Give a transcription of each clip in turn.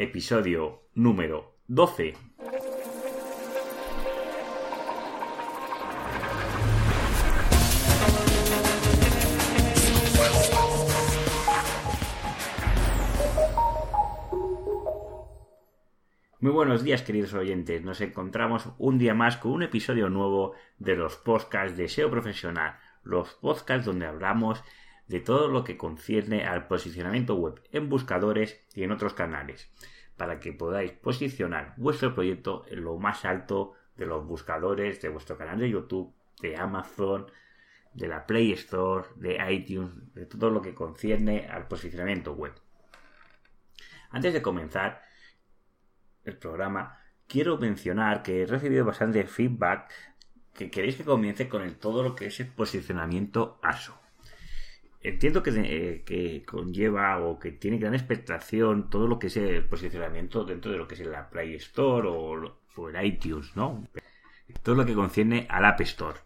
episodio número 12. Muy buenos días queridos oyentes, nos encontramos un día más con un episodio nuevo de los podcasts de SEO Profesional, los podcasts donde hablamos de todo lo que concierne al posicionamiento web en buscadores y en otros canales, para que podáis posicionar vuestro proyecto en lo más alto de los buscadores de vuestro canal de YouTube, de Amazon, de la Play Store, de iTunes, de todo lo que concierne al posicionamiento web. Antes de comenzar, el programa, quiero mencionar que he recibido bastante feedback que queréis que comience con todo lo que es el posicionamiento ASO. Entiendo que, eh, que, conlleva o que tiene gran expectación todo lo que es el posicionamiento dentro de lo que es la Play Store o, o el iTunes, ¿no? Todo lo que concierne al App Store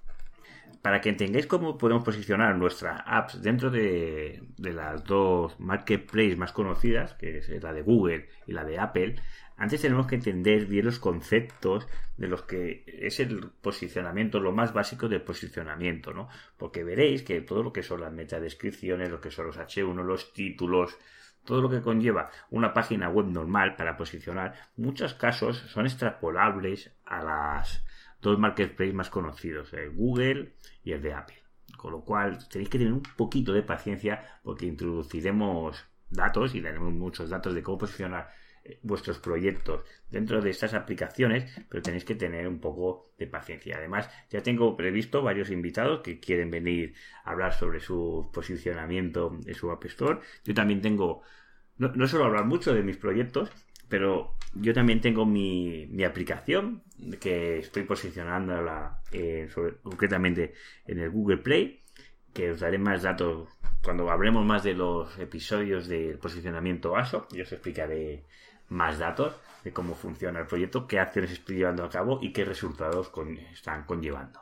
para que entendáis cómo podemos posicionar nuestras apps dentro de, las dos marketplaces más conocidas, que es la de Google y la de Apple, antes tenemos que entender bien los conceptos de los que es el posicionamiento, lo más básico del posicionamiento, ¿no? Porque veréis que todo lo que son las metadescripciones, lo que son los H1, los títulos, todo lo que conlleva una página web normal para posicionar, muchos casos son extrapolables a las dos marketplaces más conocidos, el Google y el de Apple. Con lo cual tenéis que tener un poquito de paciencia porque introduciremos datos y daremos muchos datos de cómo posicionar vuestros proyectos dentro de estas aplicaciones, pero tenéis que tener un poco de paciencia. Además, ya tengo previsto varios invitados que quieren venir a hablar sobre su posicionamiento en su App Store. Yo también tengo, no, no suelo hablar mucho de mis proyectos, pero yo también tengo mi, mi aplicación que estoy posicionándola eh, concretamente en el Google Play, que os daré más datos cuando hablemos más de los episodios del posicionamiento ASO. Yo os explicaré más datos de cómo funciona el proyecto, qué acciones estoy llevando a cabo y qué resultados están conllevando.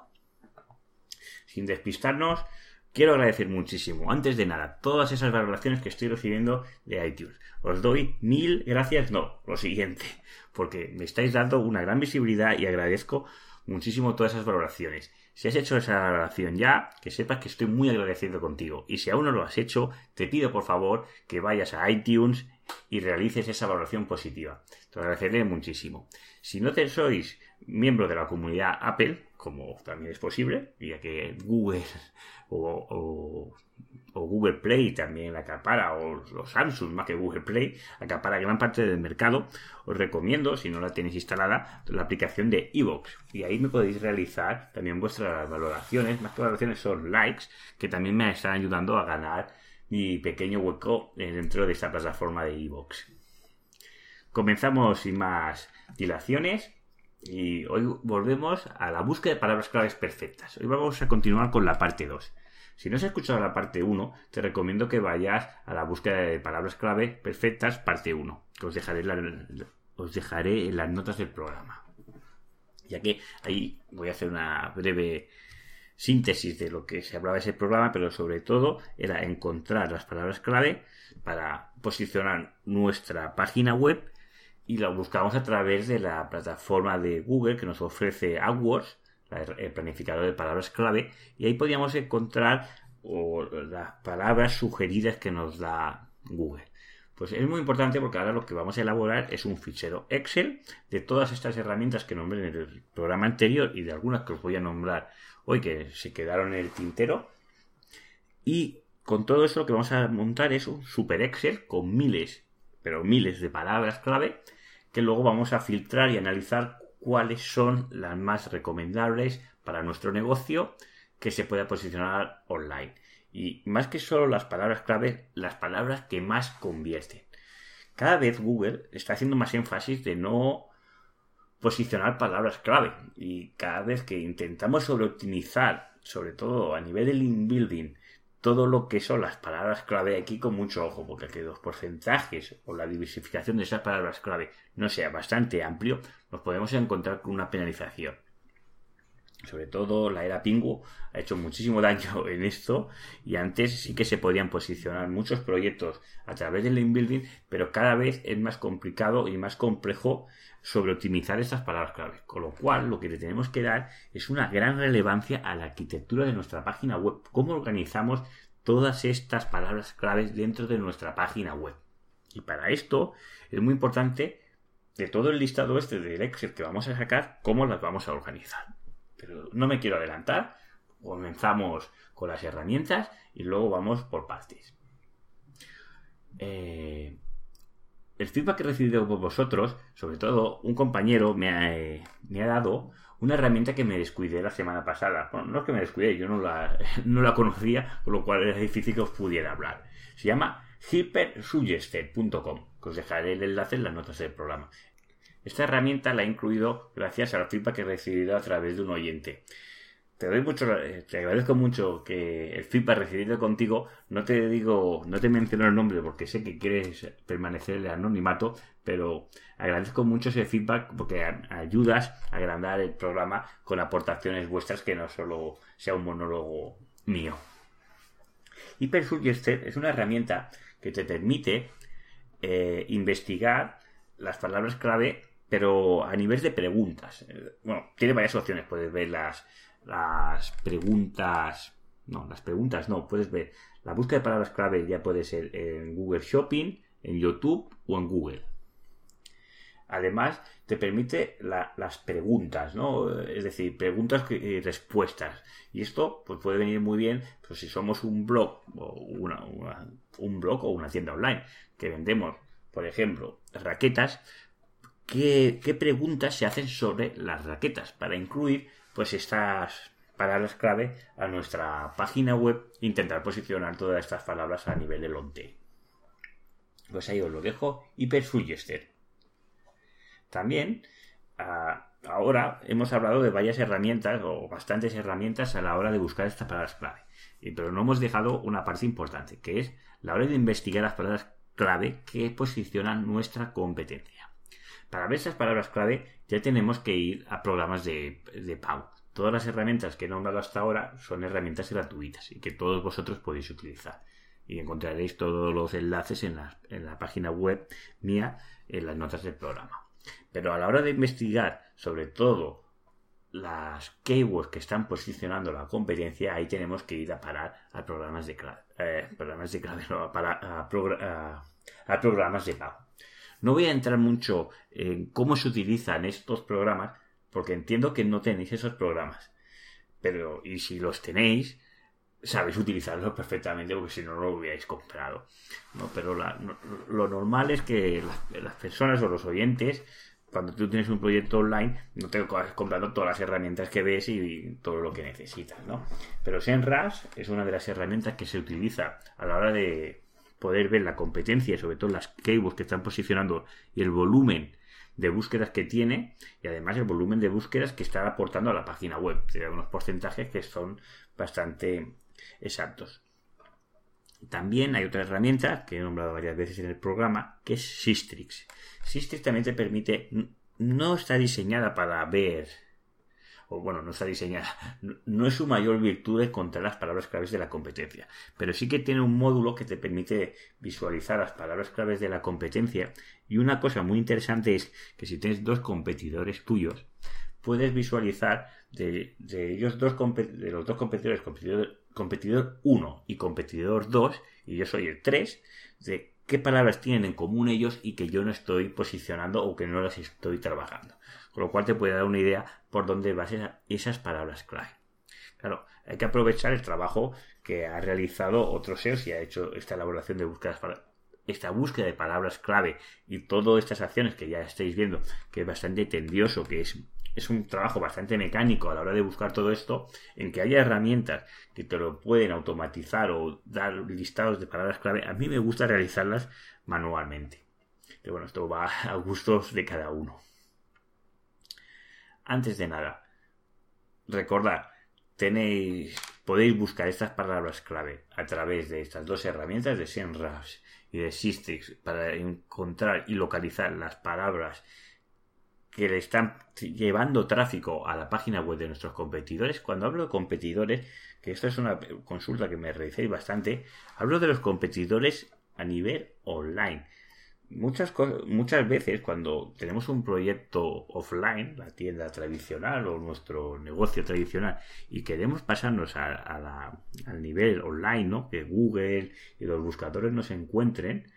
Sin despistarnos, Quiero agradecer muchísimo, antes de nada, todas esas valoraciones que estoy recibiendo de iTunes. Os doy mil gracias, no, lo siguiente, porque me estáis dando una gran visibilidad y agradezco muchísimo todas esas valoraciones. Si has hecho esa valoración ya, que sepas que estoy muy agradecido contigo. Y si aún no lo has hecho, te pido por favor que vayas a iTunes y realices esa valoración positiva. Te agradeceré muchísimo. Si no te sois miembro de la comunidad Apple, como también es posible, ya que Google o, Google Play también acapara, o los Samsung más que Google Play, acapara gran parte del mercado, os recomiendo, si no la tenéis instalada, la aplicación de Evox. Y ahí me podéis realizar también vuestras valoraciones, más que valoraciones son likes, que también me están ayudando a ganar mi pequeño hueco dentro de esta plataforma de Evox. Comenzamos sin más dilaciones y hoy volvemos a la búsqueda de palabras claves perfectas. Hoy vamos a continuar con la parte 2. Si no has escuchado la parte 1, te recomiendo que vayas a la búsqueda de palabras clave perfectas, parte 1, que os dejaré, os dejaré en las notas del programa. Ya que ahí voy a hacer una breve síntesis de lo que se hablaba ese programa, pero sobre todo era encontrar las palabras clave para posicionar nuestra página web y la buscamos a través de la plataforma de Google que nos ofrece AdWords, el planificador de palabras clave, y ahí podíamos encontrar las palabras sugeridas que nos da Google. Pues es muy importante porque ahora lo que vamos a elaborar es un fichero Excel de todas estas herramientas que nombré en el programa anterior y de algunas que os voy a nombrar hoy que se quedaron en el tintero. Y con todo eso lo que vamos a montar es un super Excel con miles, pero miles de palabras clave que luego vamos a filtrar y analizar cuáles son las más recomendables para nuestro negocio que se pueda posicionar online. Y más que solo las palabras clave, las palabras que más convierten. Cada vez Google está haciendo más énfasis de no posicionar palabras clave. Y cada vez que intentamos sobreoptimizar, sobre todo a nivel del inbuilding, todo lo que son las palabras clave aquí con mucho ojo, porque que los porcentajes o la diversificación de esas palabras clave no sea bastante amplio, nos podemos encontrar con una penalización. Sobre todo la era Pingu, ha hecho muchísimo daño en esto y antes sí que se podían posicionar muchos proyectos a través del link building, pero cada vez es más complicado y más complejo sobre optimizar estas palabras clave. Con lo cual, lo que le tenemos que dar es una gran relevancia a la arquitectura de nuestra página web, cómo organizamos todas estas palabras claves dentro de nuestra página web. Y para esto es muy importante de todo el listado este del Excel que vamos a sacar, cómo las vamos a organizar. Pero no me quiero adelantar. Comenzamos con las herramientas y luego vamos por partes. Eh, el feedback que he recibido por vosotros, sobre todo un compañero me ha, dado una herramienta que me descuidé la semana pasada. Bueno, no es que me descuidé, yo no la, no la conocía, por lo cual era difícil que os pudiera hablar. Se llama hypersuggester.com, que os dejaré el enlace en las notas del programa. Esta herramienta la he incluido gracias al feedback que he recibido a través de un oyente. Te doy mucho, eh, te agradezco mucho que el feedback recibido contigo, no te digo, no te menciono el nombre porque sé que quieres permanecer en el anonimato, pero agradezco mucho ese feedback porque ayudas a agrandar el programa con aportaciones vuestras que no solo sea un monólogo mío. HyperSuggester es una herramienta que te permite eh, investigar las palabras clave pero a nivel de preguntas. Eh, bueno, tiene varias opciones. Puedes ver las, las preguntas. No, las preguntas no. Puedes ver la búsqueda de palabras clave, ya puede ser en Google Shopping, en YouTube o en Google. Además, te permite las preguntas, ¿no? Es decir, preguntas y respuestas. Y esto pues, puede venir muy bien pues, si somos un blog o un blog o una tienda online que vendemos, por ejemplo, raquetas, qué, preguntas se hacen sobre las raquetas para incluir pues estas palabras clave a nuestra página web e intentar posicionar todas estas palabras a nivel de long Pues ahí os lo dejo, Hypersuggester. También, ahora hemos hablado de varias herramientas o bastantes herramientas a la hora de buscar estas palabras clave. Pero no hemos dejado una parte importante, que es la hora de investigar las palabras clave que posicionan nuestra competencia. Para ver esas palabras clave ya tenemos que ir a programas de, pago. Todas las herramientas que he nombrado hasta ahora son herramientas gratuitas y que todos vosotros podéis utilizar. Y encontraréis todos los enlaces en la, en la página web mía en las notas del programa. Pero a la hora de investigar sobre todo las keywords que están posicionando la competencia, ahí tenemos que ir a parar a programas de clave, eh, programas de clave, no, a, a programas de pago. No voy a entrar mucho en cómo se utilizan estos programas, porque entiendo que no tenéis esos programas. Pero, y si los tenéis, sabéis utilizarlos perfectamente, porque si no, no lo hubierais comprado. ¿no? Pero lo normal es que las, personas o los oyentes cuando tú tienes un proyecto online, no te vas comprando todas las herramientas que ves y, todo lo que necesitas, ¿no? Pero SEMrush es una de las herramientas que se utiliza a la hora de, poder ver la competencia sobre todo las keywords que están posicionando y el volumen de búsquedas que tiene y además el volumen de búsquedas que está aportando a la página web. Tiene unos porcentajes que son bastante exactos. También hay otra herramienta que he nombrado varias veces en el programa que es Sistrix. Sistrix también te permite, no está diseñada para ver o bueno, no está diseñada, no es su mayor virtud encontrar las palabras claves de la competencia, pero sí que tiene un módulo que te permite visualizar las palabras claves de la competencia. Y una cosa muy interesante es que si tienes dos competidores tuyos, puedes visualizar de, ellos dos, los dos competidores, competidor, competidor 1 y competidor 2, y yo soy el 3, de qué palabras tienen en común ellos y que yo no estoy posicionando o que no las estoy trabajando. Con lo cual te puede dar una idea por dónde vas esas palabras clave. Claro, hay que aprovechar el trabajo que ha realizado otro SEO y ha hecho esta elaboración de búsquedas esta búsqueda de palabras clave y todas estas acciones que ya estáis viendo, que es bastante tendioso, que es, es un trabajo bastante mecánico a la hora de buscar todo esto, en que haya herramientas que te lo pueden automatizar o dar listados de palabras clave, a mí me gusta realizarlas manualmente. Pero bueno, esto va a gustos de cada uno. Antes de nada, recordad, tenéis, podéis buscar estas palabras clave a través de estas dos herramientas de SEMrush y de Systrix para encontrar y localizar las palabras que le están llevando tráfico a la página web de nuestros competidores. Cuando hablo de competidores, que esto es una consulta que me realicéis bastante, hablo de los competidores a nivel online. Muchas, muchas veces cuando tenemos un proyecto offline, la tienda tradicional o nuestro negocio tradicional, y queremos pasarnos a, al nivel online, ¿no? que Google y los buscadores nos encuentren,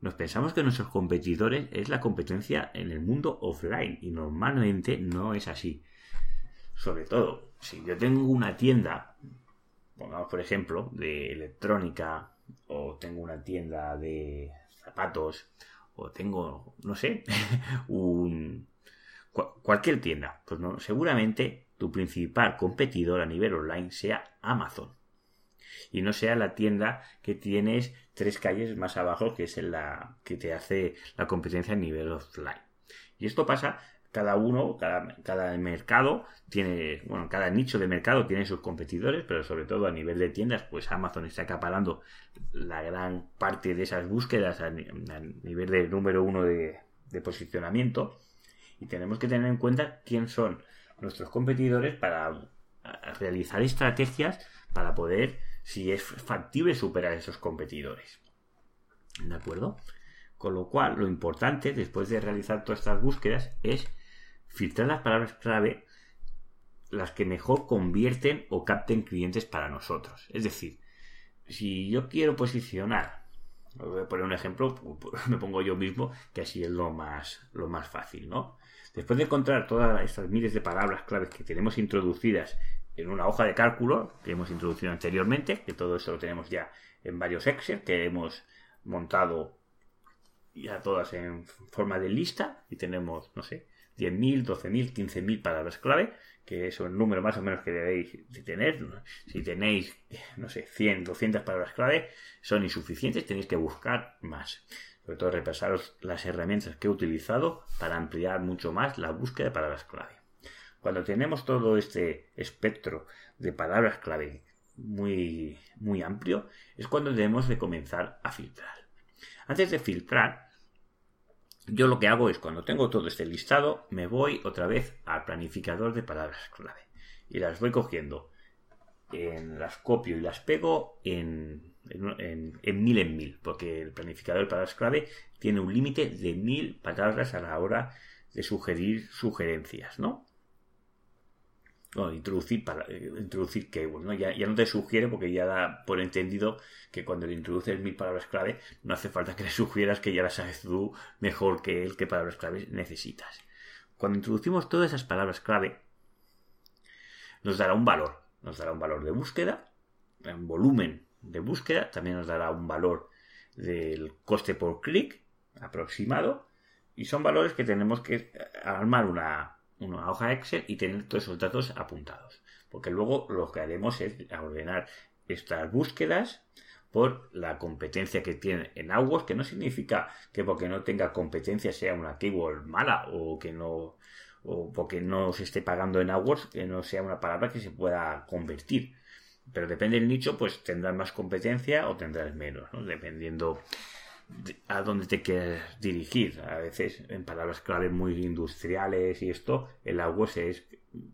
nos pensamos que nuestros competidores es la competencia en el mundo offline y normalmente no es así. Sobre todo, si yo tengo una tienda, pongamos por ejemplo, de electrónica o tengo una tienda de zapatos o tengo, no sé, un cualquier tienda, pues no, seguramente tu principal competidor a nivel online sea Amazon y no sea la tienda que tienes tres calles más abajo, que es la que te hace la competencia a nivel offline. Y esto pasa cada uno, cada, cada, mercado tiene, bueno, cada nicho de mercado tiene sus competidores, pero sobre todo a nivel de tiendas, pues Amazon está acaparando la gran parte de esas búsquedas a, nivel de número uno de, de, posicionamiento. Y tenemos que tener en cuenta quién son nuestros competidores para realizar estrategias para poder si es factible superar a esos competidores. ¿De acuerdo? Con lo cual, lo importante, después de realizar todas estas búsquedas, es filtrar las palabras clave las que mejor convierten o capten clientes para nosotros. Es decir, si yo quiero posicionar, voy a poner un ejemplo, me pongo yo mismo, que así es lo más, lo más fácil, ¿no? Después de encontrar todas estas miles de palabras claves que tenemos introducidas en una hoja de cálculo que hemos introducido anteriormente, que todo eso lo tenemos ya en varios Excel que hemos montado ya todas en forma de lista y tenemos, no sé, 10.000, 12.000, 15.000 palabras clave, que es el número más o menos que debéis de tener. Si tenéis, no sé, 100, 200 palabras clave, son insuficientes, tenéis que buscar más. Sobre todo repasaros las herramientas que he utilizado para ampliar mucho más la búsqueda de palabras clave. Cuando tenemos todo este espectro de palabras clave muy, muy amplio, es cuando debemos de comenzar a filtrar. Antes de filtrar, yo lo que hago es cuando tengo todo este listado, me voy otra vez al planificador de palabras clave y las voy cogiendo. En, las copio y las pego en, en, mil en mil, porque el planificador de palabras clave tiene un límite de mil palabras a la hora de sugerir sugerencias, ¿no? Introducir, para, eh, introducir keywords, ¿no? Ya, ya, no te sugiere porque ya da por entendido que cuando le introduces mil palabras clave no hace falta que le sugieras que ya las sabes tú mejor que él qué palabras clave necesitas. Cuando introducimos todas esas palabras clave nos dará un valor, nos dará un valor de búsqueda, un volumen de búsqueda, también nos dará un valor del coste por clic aproximado y son valores que tenemos que armar una, una hoja Excel y tener todos esos datos apuntados. Porque luego lo que haremos es ordenar estas búsquedas por la competencia que tiene en AdWords, que no significa que porque no tenga competencia sea una keyword mala o que no o porque no se esté pagando en AdWords que no sea una palabra que se pueda convertir. Pero depende del nicho, pues tendrás más competencia o tendrás menos, dependiendo a dónde te quieres dirigir. A veces en palabras clave muy industriales y esto, el AdWords es,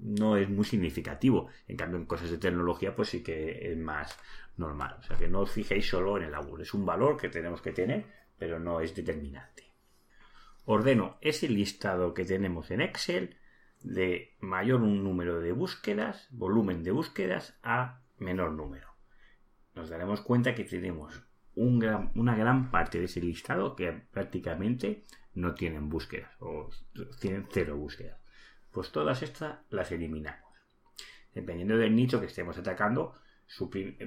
no es muy significativo. En cambio, en cosas de tecnología, pues sí que es más normal. O sea que no os fijéis solo en el AdWords. Es un valor que tenemos que tener, pero no es determinante. Ordeno ese listado que tenemos en Excel de mayor número de búsquedas, volumen de búsquedas, a menor número. Nos daremos cuenta que tenemos una gran parte de ese listado que prácticamente no tienen búsquedas o tienen cero búsquedas. Pues todas estas las eliminamos. Dependiendo del nicho que estemos atacando,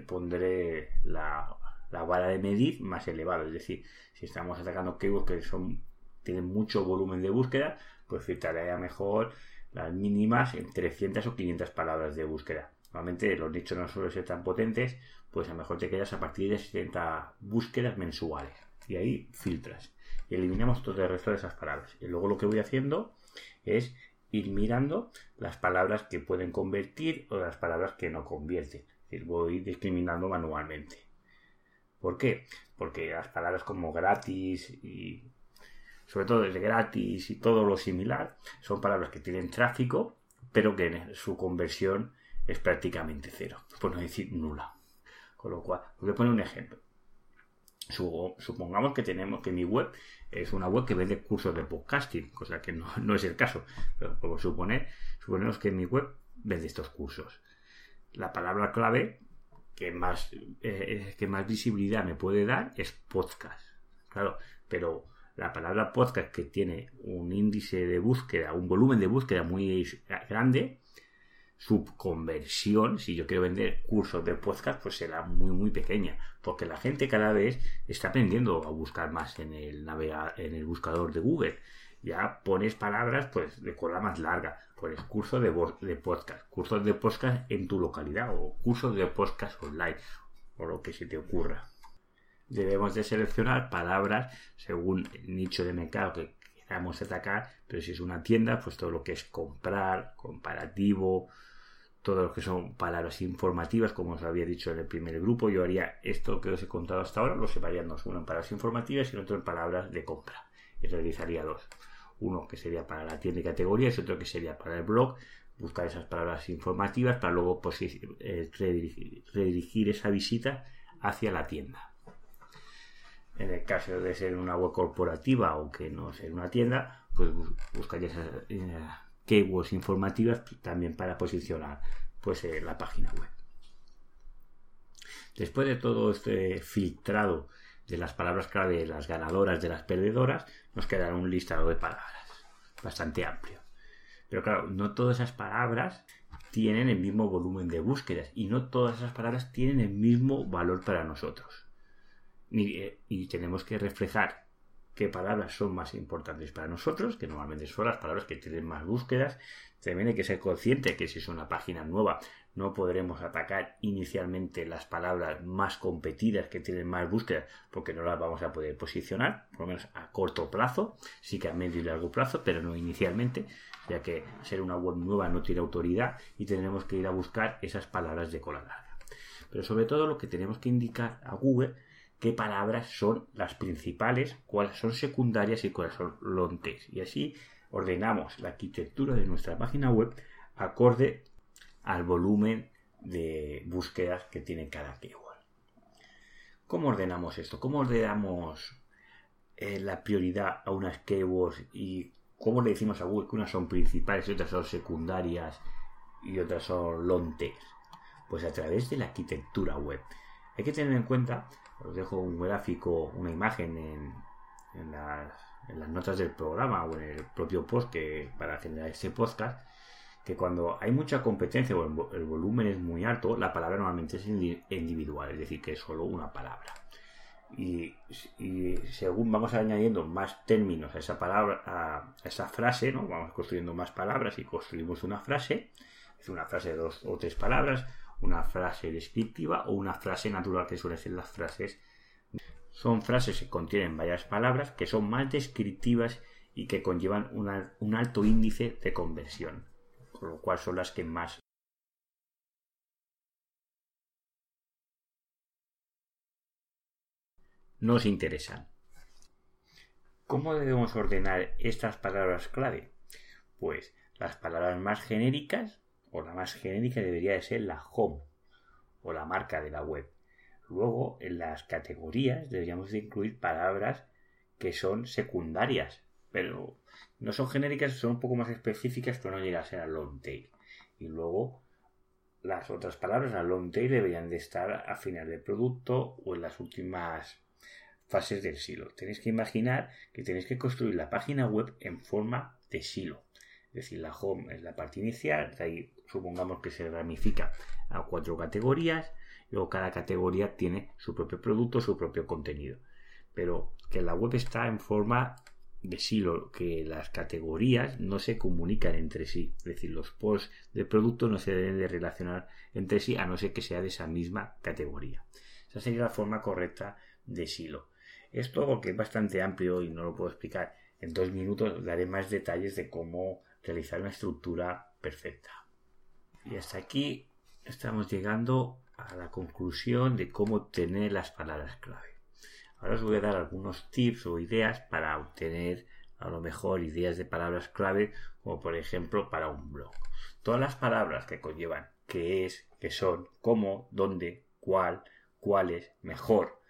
pondré la, la vara de medir más elevada. Es decir, si estamos atacando keywords que son, tienen mucho volumen de búsqueda, pues filtraré mejor las mínimas en 300 o 500 palabras de búsqueda. Normalmente los nichos no suelen ser tan potentes, pues a lo mejor te quedas a partir de 70 búsquedas mensuales. Y ahí filtras. Y eliminamos todo el resto de esas palabras. Y luego lo que voy haciendo es ir mirando las palabras que pueden convertir o las palabras que no convierten. Es decir, voy discriminando manualmente. ¿Por qué? Porque las palabras como gratis y sobre todo desde gratis y todo lo similar, son palabras que tienen tráfico, pero que su conversión es prácticamente cero, por no decir nula. Con lo cual, voy a poner un ejemplo. Supongamos que tenemos que mi web es una web que vende cursos de podcasting, cosa que no, es el caso. Pero suponer, suponemos que mi web vende estos cursos. La palabra clave que más, eh, que más visibilidad me puede dar es podcast. Claro, pero la palabra podcast que tiene un índice de búsqueda, un volumen de búsqueda muy grande, su conversión, si yo quiero vender cursos de podcast, pues será muy, muy pequeña, porque la gente cada vez está aprendiendo a buscar más en el en el buscador de Google. Ya pones palabras, pues, de cola más larga, pones cursos de, de podcast, cursos de podcast en tu localidad o cursos de podcast online, o lo que se te ocurra. Debemos de seleccionar palabras según el nicho de mercado que queramos atacar, pero si es una tienda, pues todo lo que es comprar, comparativo, todo lo que son palabras informativas, como os había dicho en el primer grupo, yo haría esto que os he contado hasta ahora, lo separaría uno en palabras informativas y otro en palabras de compra. Y realizaría dos. Uno que sería para la tienda y categorías y otro que sería para el blog. Buscar esas palabras informativas para luego pues, eh, redirigir, esa visita hacia la tienda. En el caso de ser una web corporativa o que no sea una tienda, pues buscaría esas eh, keywords informativas también para posicionar pues eh, la página web. Después de todo este filtrado de las palabras clave de las ganadoras, de las perdedoras, nos quedará un listado de palabras bastante amplio. Pero claro, no todas esas palabras tienen el mismo volumen de búsquedas y no todas esas palabras tienen el mismo valor para nosotros. Eh, y tenemos que reflejar qué palabras son más importantes para nosotros, que normalmente son las palabras que tienen más búsquedas. También hay que ser consciente que si es una página nueva no podremos atacar inicialmente las palabras más competidas que tienen más búsquedas porque no las vamos a poder posicionar, por lo menos a corto plazo, sí que a medio y largo plazo, pero no inicialmente, ya que ser una web nueva no tiene autoridad y tendremos que ir a buscar esas palabras de cola larga. Pero sobre todo lo que tenemos que indicar a Google qué palabras son las principales, cuáles son secundarias y cuáles son lontes. Y así ordenamos la arquitectura de nuestra página web acorde al volumen de búsquedas que tiene cada keyword. ¿Cómo ordenamos esto? ¿Cómo ordenamos eh, la prioridad a unas keywords y cómo le decimos a Google que unas son principales y otras son secundarias y otras son lontes? Pues a través de la arquitectura web. Hay que tener en cuenta os dejo un gráfico, una imagen en, las, notas del programa o en el propio post que para generar este podcast que cuando hay mucha competencia o el, volumen es muy alto, la palabra normalmente es individual, es decir, que es solo una palabra. Y, según vamos añadiendo más términos a esa palabra, a esa frase, ¿no? Vamos construyendo más palabras y construimos una frase, es una frase de dos o tres palabras, una frase descriptiva o una frase natural que suelen ser las frases. Son frases que contienen varias palabras que son más descriptivas y que conllevan un alto índice de conversión, con lo cual son las que más nos interesan. ¿Cómo debemos ordenar estas palabras clave? Pues las palabras más genéricas o la más genérica debería de ser la home o la marca de la web. Luego, en las categorías deberíamos de incluir palabras que son secundarias, pero no son genéricas, son un poco más específicas, pero no llegan a ser a long tail. Y luego, las otras palabras a long tail deberían de estar a final del producto o en las últimas fases del silo. Tenéis que imaginar que tenéis que construir la página web en forma de silo. Es decir, la home es la parte inicial, de ahí supongamos que se ramifica a cuatro categorías, luego cada categoría tiene su propio producto, su propio contenido. Pero que la web está en forma de silo, que las categorías no se comunican entre sí, es decir, los posts de producto no se deben de relacionar entre sí a no ser que sea de esa misma categoría. Esa sería la forma correcta de silo. Esto porque es bastante amplio y no lo puedo explicar en dos minutos, daré más detalles de cómo realizar una estructura perfecta. Y hasta aquí estamos llegando a la conclusión de cómo obtener las palabras clave. Ahora os voy a dar algunos tips o ideas para obtener a lo mejor ideas de palabras clave como por ejemplo para un blog. Todas las palabras que conllevan qué es, qué son, cómo, dónde, cuál, cuáles, mejor.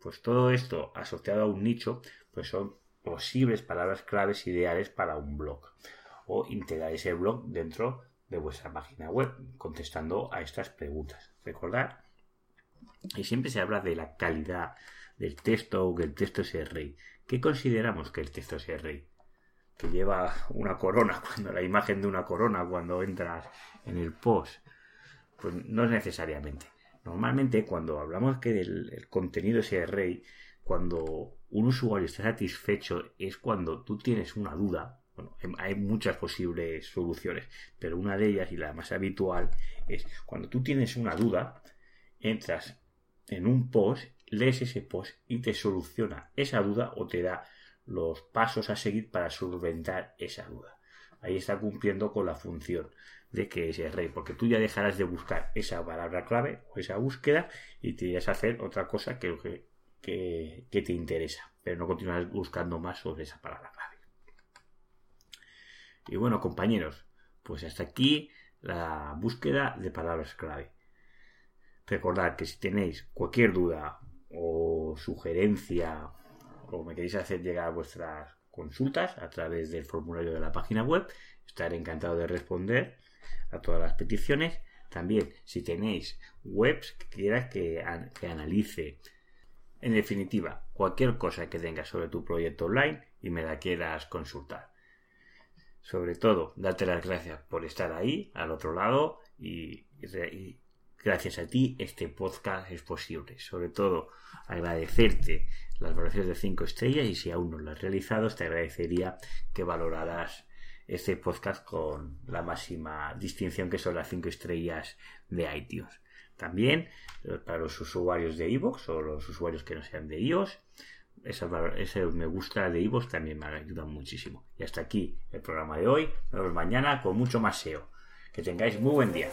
Pues todo esto asociado a un nicho, pues son posibles palabras claves ideales para un blog. O integrar ese blog dentro de vuestra página web, contestando a estas preguntas. Recordad, y siempre se habla de la calidad del texto o que el texto sea rey. ¿Qué consideramos que el texto sea rey? Que lleva una corona, cuando la imagen de una corona cuando entras en el post. Pues no es necesariamente. Normalmente cuando hablamos que el, contenido sea rey, cuando un usuario está satisfecho es cuando tú tienes una duda. Hay muchas posibles soluciones, pero una de ellas y la más habitual es cuando tú tienes una duda, entras en un post, lees ese post y te soluciona esa duda o te da los pasos a seguir para solventar esa duda. Ahí está cumpliendo con la función de que es el rey, porque tú ya dejarás de buscar esa palabra clave o esa búsqueda y te irás a hacer otra cosa que, que, que te interesa, pero no continuarás buscando más sobre esa palabra clave. Y bueno, compañeros, pues hasta aquí la búsqueda de palabras clave. Recordad que si tenéis cualquier duda o sugerencia o me queréis hacer llegar vuestras consultas a través del formulario de la página web, estaré encantado de responder a todas las peticiones. También, si tenéis webs que quieras que, que analice, en definitiva, cualquier cosa que tengas sobre tu proyecto online y me la quieras consultar. Sobre todo, darte las gracias por estar ahí, al otro lado, y, gracias a ti este podcast es posible. Sobre todo, agradecerte las valoraciones de 5 estrellas y si aún no lo has realizado, te agradecería que valoraras este podcast con la máxima distinción que son las 5 estrellas de iTunes. También eh, para los usuarios de iVoox o los usuarios que no sean de iOS, ese me gusta de iVoox también me ayuda muchísimo. Y hasta aquí el programa de hoy. Nos vemos mañana con mucho más SEO. Que tengáis muy buen día.